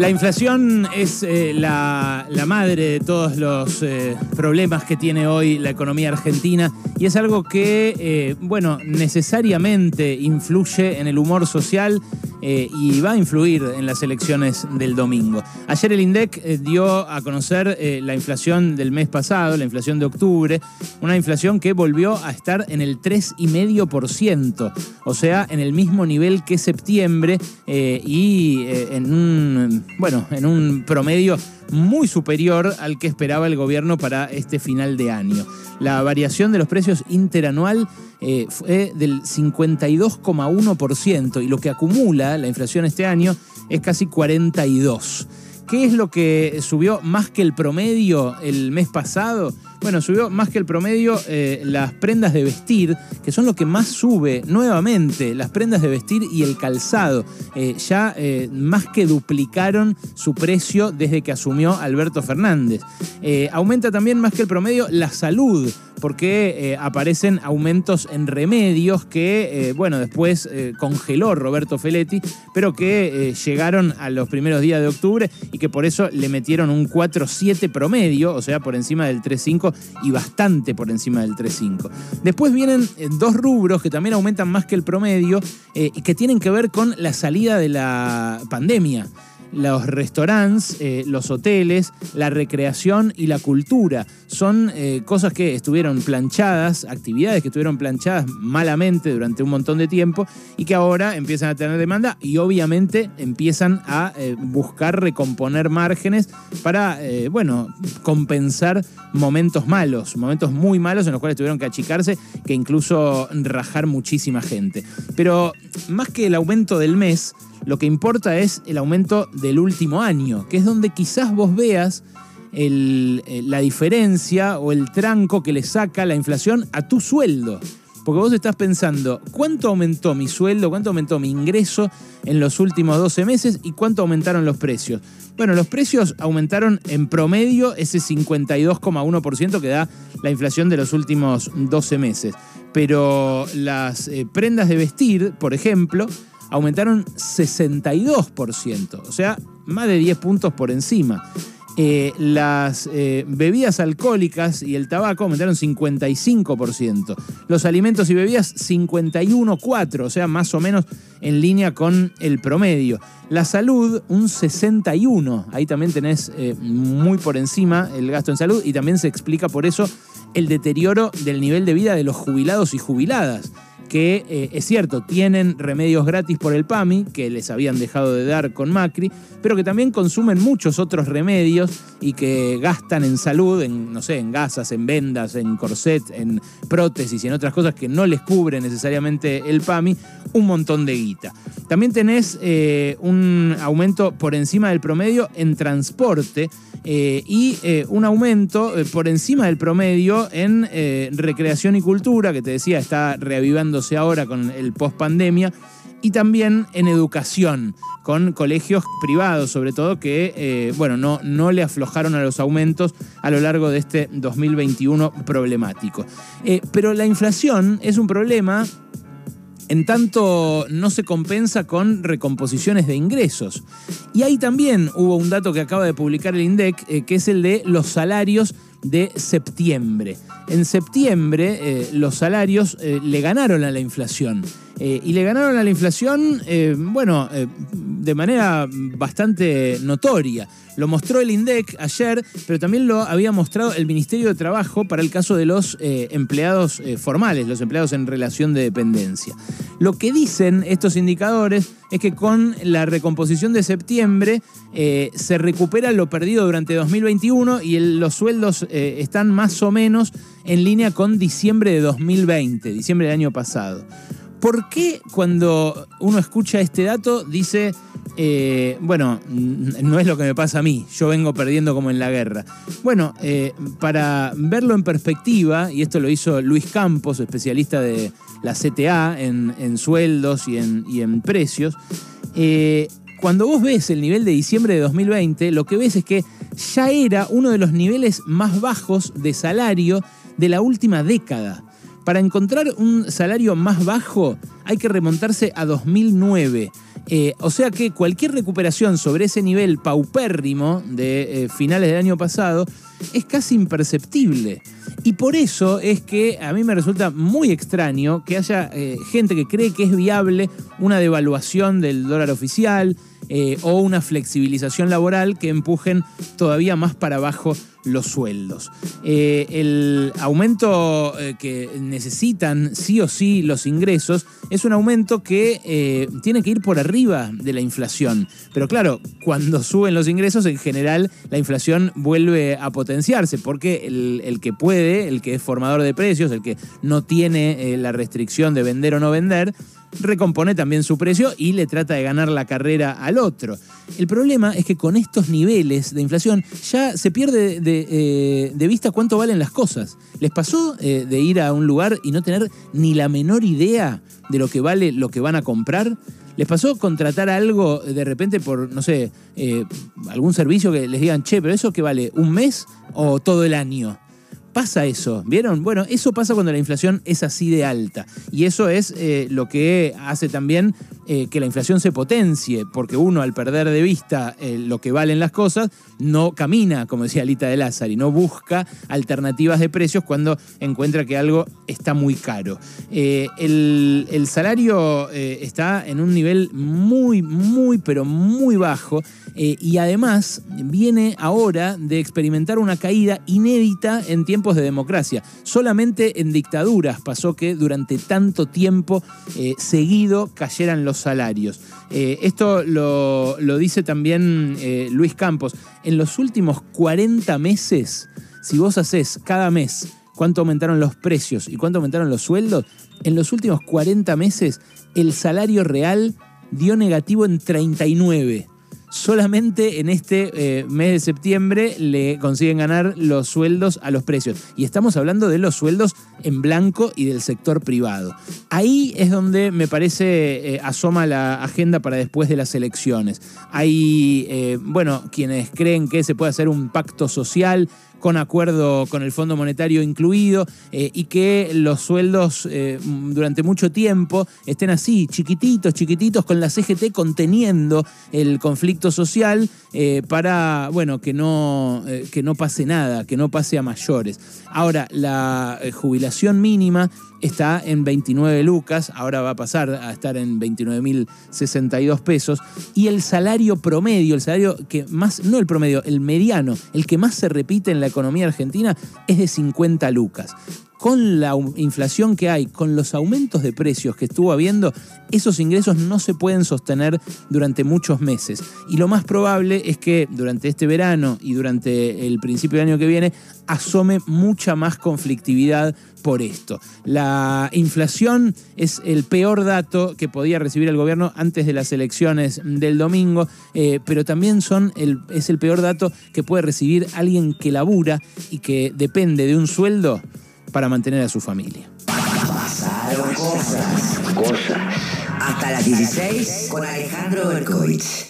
La inflación es eh, la, madre de todos los eh, problemas que tiene hoy la economía argentina y es algo que, eh, bueno, necesariamente influye en el humor social eh, y va a influir en las elecciones del domingo. Ayer el INDEC eh, dio a conocer eh, la inflación del mes pasado, la inflación de octubre, una inflación que volvió a estar en el 3,5%, o sea, en el mismo nivel que septiembre y en un, bueno, en un promedio muy superior al que esperaba el gobierno para este final de año. La variación de los precios interanual eh, fue del 52,1% y lo que acumula la inflación este año es casi 42%. ¿Qué es lo que subió más que el promedio el mes pasado? Bueno, subió más que el promedio eh, las prendas de vestir, que son lo que más sube nuevamente, las prendas de vestir y el calzado. Eh, ya eh, más que duplicaron su precio desde que asumió Alberto Fernández. Aumenta también más que el promedio la salud, porque eh, aparecen aumentos en remedios que, eh, bueno, después eh, congeló Roberto Feletti, pero que llegaron a los primeros días de octubre y que por eso le metieron un 4,7 promedio, o sea, por encima del 3,5 y bastante por encima del 3,5. Después vienen dos rubros que también aumentan más que el promedio y que tienen que ver con la salida de la pandemia los restaurantes, eh, los hoteles, la recreación y la cultura. Son eh, cosas que estuvieron planchadas, actividades que estuvieron planchadas malamente durante un montón de tiempo y que ahora empiezan a tener demanda y obviamente empiezan a eh, buscar recomponer márgenes para, bueno, compensar momentos malos, momentos muy malos en los cuales tuvieron que achicarse, que incluso rajar muchísima gente. Pero más que el aumento del mes, lo que importa es el aumento del último año, que es donde quizás vos veas eh, la diferencia o el tranco que le saca la inflación a tu sueldo. Porque vos estás pensando, ¿cuánto aumentó mi sueldo, cuánto aumentó mi ingreso en los últimos 12 meses y cuánto aumentaron los precios? Bueno, los precios aumentaron en promedio ese 52,1% que da la inflación de los últimos 12 meses. Pero las eh, prendas de vestir, por ejemplo, aumentaron 62%, o sea, más de 10 puntos por encima. Eh, las eh, bebidas alcohólicas y el tabaco aumentaron 55%. Los alimentos y bebidas 51,4%, o sea, más o menos en línea con el promedio. La salud un 61%, ahí también tenés eh, muy por encima el gasto en salud y también se explica por eso el deterioro del nivel de vida de los jubilados y jubiladas que eh, es cierto, tienen remedios gratis por el PAMI, que les habían dejado de dar con Macri, pero que también consumen muchos otros remedios y que gastan en salud, en, no sé, en gasas, en vendas, en corset, en prótesis y en otras cosas que no les cubre necesariamente el PAMI, un montón de guita. También tenés eh, un aumento por encima del promedio en transporte eh, y eh, un aumento eh, por encima del promedio en recreación y cultura, que te decía está reavivándose ahora con el post pandemia, y también en educación, con colegios privados sobre todo, que bueno, no, no le aflojaron a los aumentos a lo largo de este 2021 problemático. Pero la inflación es un problema en tanto no se compensa con recomposiciones de ingresos. Y ahí también hubo un dato que acaba de publicar el INDEC, eh, que es el de los salarios de septiembre. En septiembre eh, los salarios eh, le ganaron a la inflación. Eh, y le ganaron a la inflación, eh, bueno, eh, de manera bastante notoria. Lo mostró el INDEC ayer, pero también lo había mostrado el Ministerio de Trabajo para el caso de los empleados formales, los empleados en relación de dependencia. Lo que dicen estos indicadores es que con la recomposición de septiembre se recupera lo perdido durante 2021 y los sueldos están más o menos en línea con diciembre de 2020, diciembre del año pasado. ¿Por qué cuando uno escucha este dato dice, eh, bueno, no es lo que me pasa a mí, yo vengo perdiendo como en la guerra? Bueno, eh, para verlo en perspectiva, y esto lo hizo Luis Campos, especialista de la CTA en, sueldos y en, y en precios, eh, cuando vos ves el nivel de diciembre de 2020, lo que ves es que ya era uno de los niveles más bajos de salario de la última década. Para encontrar un salario más bajo hay que remontarse a 2009. Eh, o sea que cualquier recuperación sobre ese nivel paupérrimo de eh, finales del año pasado es casi imperceptible. Y por eso es que a mí me resulta muy extraño que haya eh, gente que cree que es viable una devaluación del dólar oficial o una flexibilización laboral que empujen todavía más para abajo los sueldos. Eh, el aumento eh, que necesitan sí o sí los ingresos es un aumento que eh, tiene que ir por arriba de la inflación. Pero claro, cuando suben los ingresos, en general la inflación vuelve a potenciarse, porque el que puede, el que es formador de precios, el que no tiene la restricción de vender o no vender, recompone también su precio y le trata de ganar la carrera al otro. El problema es que con estos niveles de inflación ya se pierde de, eh, vista cuánto valen las cosas. ¿Les pasó eh, de ir a un lugar y no tener ni la menor idea de lo que vale lo que van a comprar? ¿Les pasó contratar algo de repente por, no sé, eh, algún servicio que les digan, che, pero eso que vale un mes o todo el año? Pasa eso, ¿vieron? Bueno, eso pasa cuando la inflación es así de alta. Y eso es eh, lo que hace también eh, que la inflación se potencie, porque uno al perder de vista eh, lo que valen las cosas, no camina, como decía Alita de Lázaro, y no busca alternativas de precios cuando encuentra que algo está muy caro. el, salario está en un nivel muy, muy, pero muy bajo y además viene ahora de experimentar una caída inédita en tiempos de democracia. Solamente en dictaduras pasó que durante tanto tiempo eh, seguido cayeran los salarios. Eh, esto lo, lo, dice también Luis Campos. En los últimos 40 meses, si vos haces cada mes cuánto aumentaron los precios y cuánto aumentaron los sueldos, en los últimos 40 meses el salario real dio negativo en 39 solamente en este eh, mes de septiembre le consiguen ganar los sueldos a los precios. Y estamos hablando de los sueldos en blanco y del sector privado. Ahí es donde me parece eh, asoma la agenda para después de las elecciones. Hay, eh, bueno, quienes creen que se puede hacer un pacto social con acuerdo con el Fondo Monetario incluido, eh, y que los sueldos eh, durante mucho tiempo estén así, chiquititos, chiquititos, con la CGT conteniendo el conflicto social eh, para, bueno, que no, que no pase nada, que no pase a mayores. Ahora, la jubilación mínima está en 29 lucas, ahora va a pasar a estar en 29.062 pesos, y el salario promedio, el salario que más, no el promedio, el mediano, el que más se repite en la economía argentina es de 50 lucas con la inflación que hay, con los aumentos de precios que estuvo habiendo, esos ingresos no se pueden sostener durante muchos meses. Y lo más probable es que durante este verano y durante el principio del año que viene asome mucha más conflictividad por esto. La inflación es el peor dato que podía recibir el gobierno antes de las elecciones del domingo, eh, pero también es el peor dato que puede recibir alguien que labura y que depende de un sueldo para mantener a su familia. Pasaron cosas. Cosas. Hasta las 16 con Alejandro Berkovich.